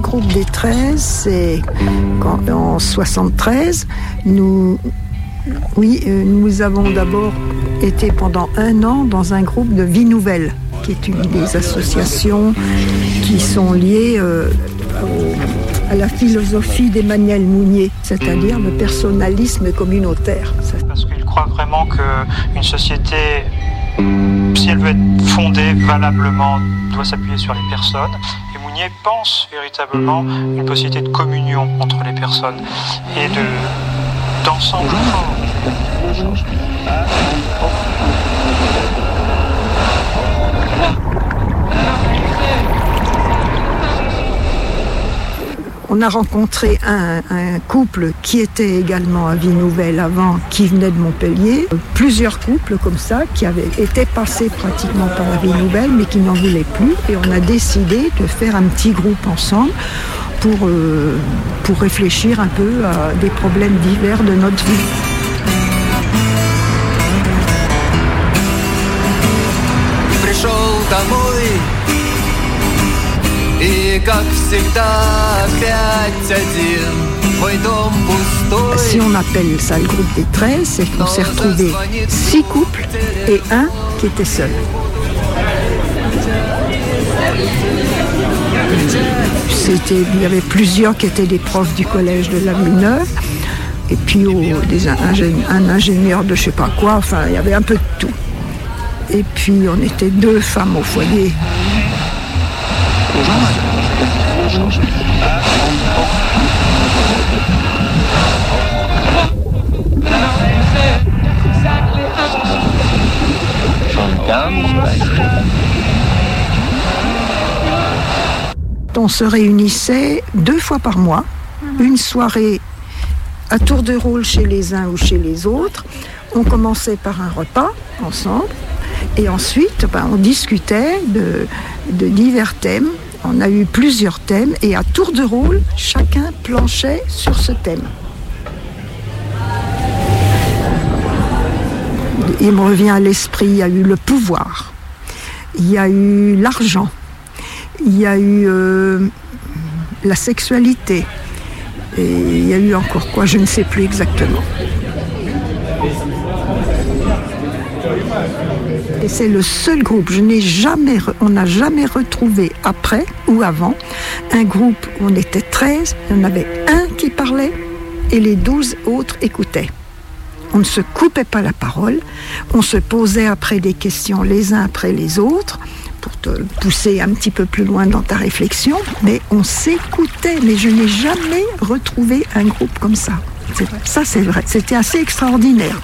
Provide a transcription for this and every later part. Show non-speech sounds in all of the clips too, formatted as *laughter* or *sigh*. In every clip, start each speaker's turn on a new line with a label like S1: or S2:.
S1: groupe des 13, c'est en 73, nous, oui, euh, nous avons d'abord été pendant un an dans un groupe de Vie Nouvelle, qui est une des associations qui sont liées euh, à la philosophie d'Emmanuel Mounier, c'est-à-dire le personnalisme communautaire.
S2: Parce qu'il croit vraiment qu'une société, si elle veut être fondée valablement, doit s'appuyer sur les personnes. Pense véritablement une possibilité de communion entre les personnes et de d'ensemble
S1: on a rencontré un, couple qui était également à Vie Nouvelle avant, qui venait de Montpellier. Plusieurs couples comme ça qui avaient été passés pratiquement par la Vie Nouvelle mais qui n'en voulaient plus. Et on a décidé de faire un petit groupe ensemble pour, euh, pour réfléchir un peu à des problèmes divers de notre vie. Si on appelle ça le groupe des 13, c'est qu'on s'est retrouvé six couples et un qui était seul. C'était, il y avait plusieurs qui étaient des profs du collège de la Neuve et puis des, un ingénieur de je sais pas quoi, enfin il y avait un peu de tout. Et puis on était deux femmes au foyer. On se réunissait deux fois par mois, une soirée à tour de rôle chez les uns ou chez les autres. On commençait par un repas ensemble et ensuite ben, on discutait de, de divers thèmes on a eu plusieurs thèmes et à tour de rôle, chacun planchait sur ce thème. Il me revient à l'esprit, il y a eu le pouvoir, il y a eu l'argent, il y a eu euh, la sexualité, et il y a eu encore quoi, je ne sais plus exactement. Et c'est le seul groupe, je n'ai jamais, on n'a jamais retrouvé après ou avant un groupe où on était 13, il y en avait un qui parlait et les 12 autres écoutaient. On ne se coupait pas la parole, on se posait après des questions les uns après les autres pour te pousser un petit peu plus loin dans ta réflexion, mais on s'écoutait, mais je n'ai jamais retrouvé un groupe comme ça. Ça c'est vrai, c'était assez extraordinaire.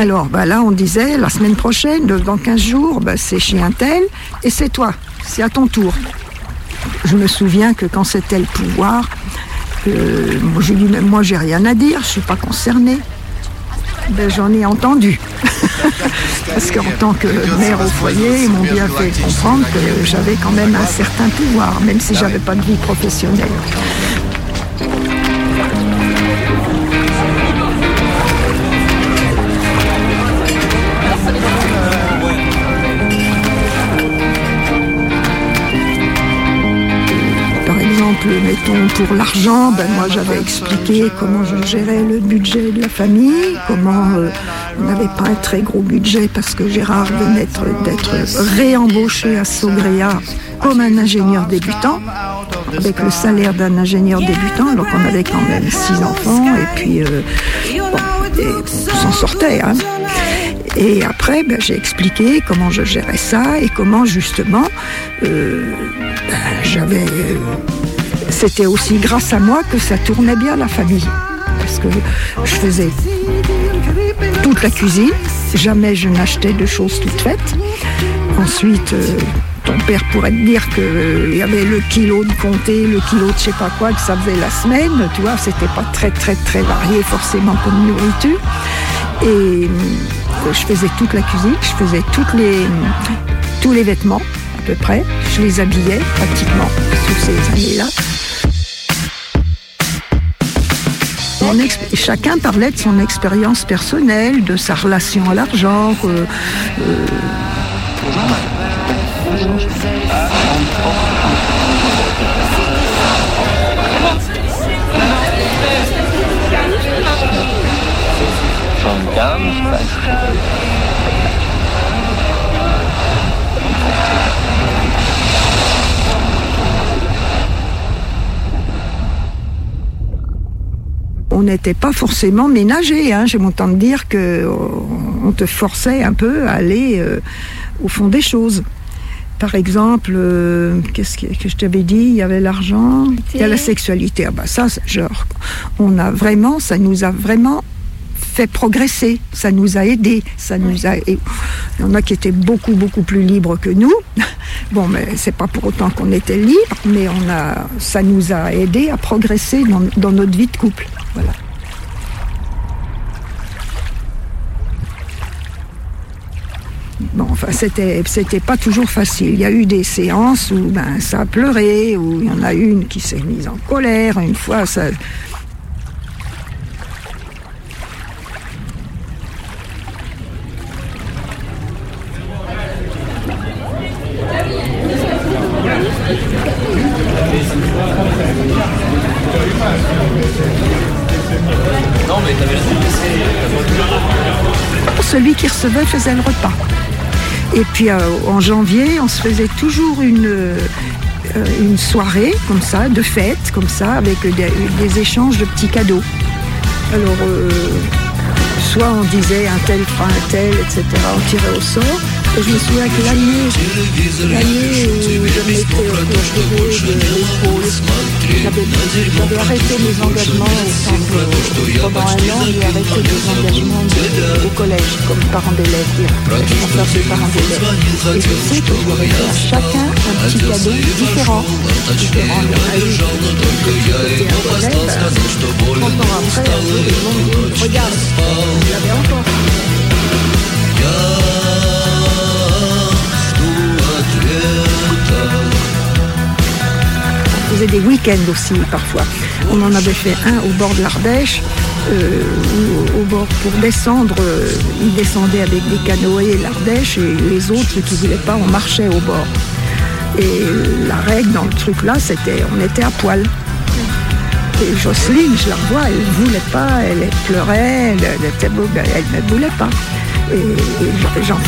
S1: Alors bah là, on disait, la semaine prochaine, dans 15 jours, bah, c'est chez tel, et c'est toi, c'est à ton tour. Je me souviens que quand c'était le pouvoir, euh, moi j'ai dit, moi j'ai rien à dire, je suis pas concernée. Ben, j'en ai entendu. *laughs* Parce qu'en tant que mère au foyer, ils m'ont bien fait comprendre que j'avais quand même un certain pouvoir, même si j'avais pas de vie professionnelle. Mettons pour l'argent, ben moi j'avais expliqué comment je gérais le budget de la famille, comment euh, on n'avait pas un très gros budget parce que Gérard venait d'être réembauché à Sogréa comme un ingénieur débutant, avec le salaire d'un ingénieur débutant, donc on avait quand même six enfants et puis euh, on s'en sortait. Hein. Et après, ben, j'ai expliqué comment je gérais ça et comment justement euh, ben, j'avais c'était aussi grâce à moi que ça tournait bien la famille. Parce que je faisais toute la cuisine, jamais je n'achetais de choses toutes faites. Ensuite, euh, ton père pourrait te dire qu'il euh, y avait le kilo de comté, le kilo de je sais pas quoi, que ça faisait la semaine. Tu vois, c'était pas très très très varié forcément comme nourriture. Et euh, je faisais toute la cuisine, je faisais tous les vêtements peu près. Je les habillais pratiquement sous ces années-là. chacun parlait de son expérience personnelle, de sa relation à l'argent. Euh, on n'était pas forcément ménagé. Hein. J'ai mon temps de dire qu'on euh, te forçait un peu à aller euh, au fond des choses. Par exemple, euh, qu'est-ce que, je t'avais dit? Il y avait l'argent, il y a la sexualité. Ah bah ça, genre, on a vraiment, ça nous a vraiment fait progresser, ça nous a aidés, ça nous a. Il y en a qui étaient beaucoup beaucoup plus libres que nous. *laughs* Bon, mais c'est pas pour autant qu'on était libres, mais on a, ça nous a aidés à progresser dans, dans notre vie de couple. Voilà. Bon, enfin, c'était, c'était pas toujours facile. Il y a eu des séances où ben, ça a pleuré, où il y en a une qui s'est mise en colère. Une fois, ça, Celui qui recevait faisait le repas. Et puis euh, en janvier, on se faisait toujours une, euh, une soirée comme ça, de fête, comme ça, avec des, échanges de petits cadeaux. Alors, euh, soit on disait un tel fera un tel, etc., on tirait au sort, et je me souviens que l'année, l'année où je m'étais retirée de l'épaule, j'avais arrêté mes engagements au centre pendant un an, j'ai arrêté mes engagements au collège comme parent d'élève, responsable des parents d'élèves. Et je sais que je remettais à chacun un petit cadeau différent. Différent. Il y en a eu qui était un collège, 30 faisait des week-ends aussi parfois. On en avait fait un au bord de l'Ardèche, euh, au bord pour descendre, euh, ils descendaient avec des canoës l'Ardèche et les autres qui ne voulaient pas, on marchait au bord. Et la règle dans le truc là, c'était on était à poil. Et Jocelyne, je la revois, elle ne voulait pas, elle pleurait, elle, ne voulait pas. Et, Jean,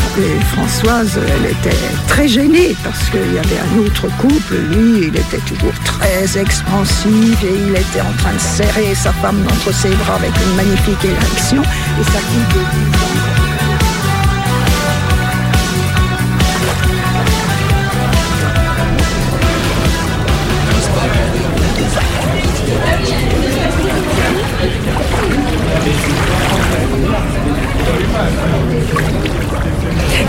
S1: Françoise, elle était très gênée parce qu'il y avait un autre couple. Lui, il était toujours très expansif et il était en train de serrer sa femme entre ses bras avec une magnifique érection. Et sa fille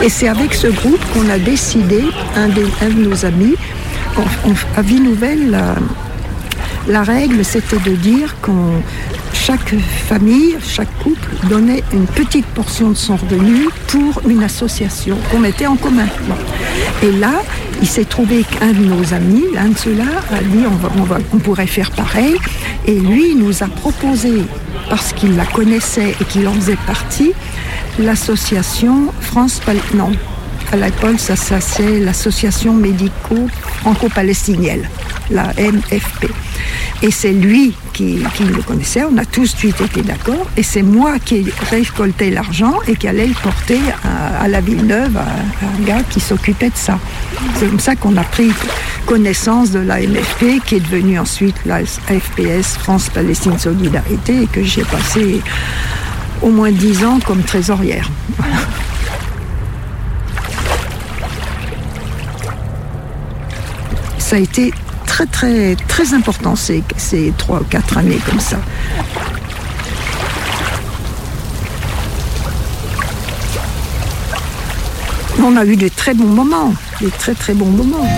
S1: Et c'est avec ce groupe qu'on a décidé, un de, nos amis, à Vie Nouvelle, la, règle c'était de dire qu'on chaque famille, chaque couple donnait une petite portion de son revenu pour une association qu'on mettait en commun. Et là, il s'est trouvé qu'un de nos amis, l'un de ceux-là, a dit on, on pourrait faire pareil. Et lui, il nous a proposé, parce qu'il la connaissait et qu'il en faisait partie, l'association France non à l'école ça, c'est l'association médico-franco-palestinienne la MFP et c'est lui qui, le connaissait. On a tous suite été d'accord. Et c'est moi qui récoltais l'argent et qui allait le porter à, la Villeneuve à, un gars qui s'occupait de ça. C'est comme ça qu'on a pris connaissance de la MFP qui est devenue ensuite la FPS France Palestine Solidarité et que j'ai passé au moins 10 ans comme trésorière. Ça a été très très très important ces, ces 3 ou 4 années comme ça. On a eu de très bons moments, des très très bons moments.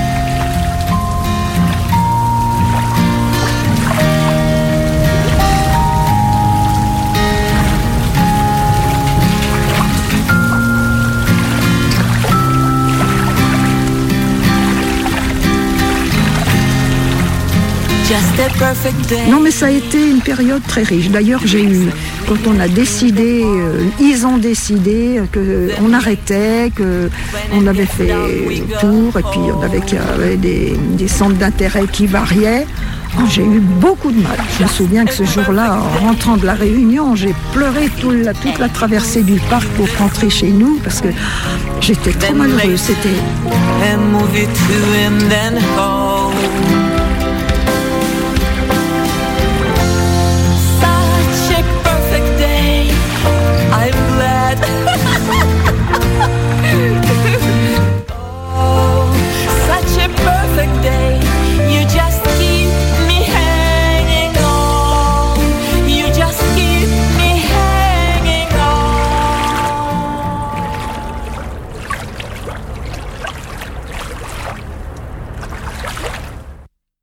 S1: Non, mais ça a été une période très riche. D'ailleurs, j'ai eu, quand on a décidé, euh, ils ont décidé qu'on arrêtait, qu'on avait fait le tour, et puis on avait, avait des, centres d'intérêt qui variaient. Oh, j'ai eu beaucoup de mal. Je me souviens que ce jour-là, en rentrant de la réunion, j'ai pleuré toute la, toute la traversée du parc pour rentrer chez nous parce que j'étais trop malheureuse. C'était.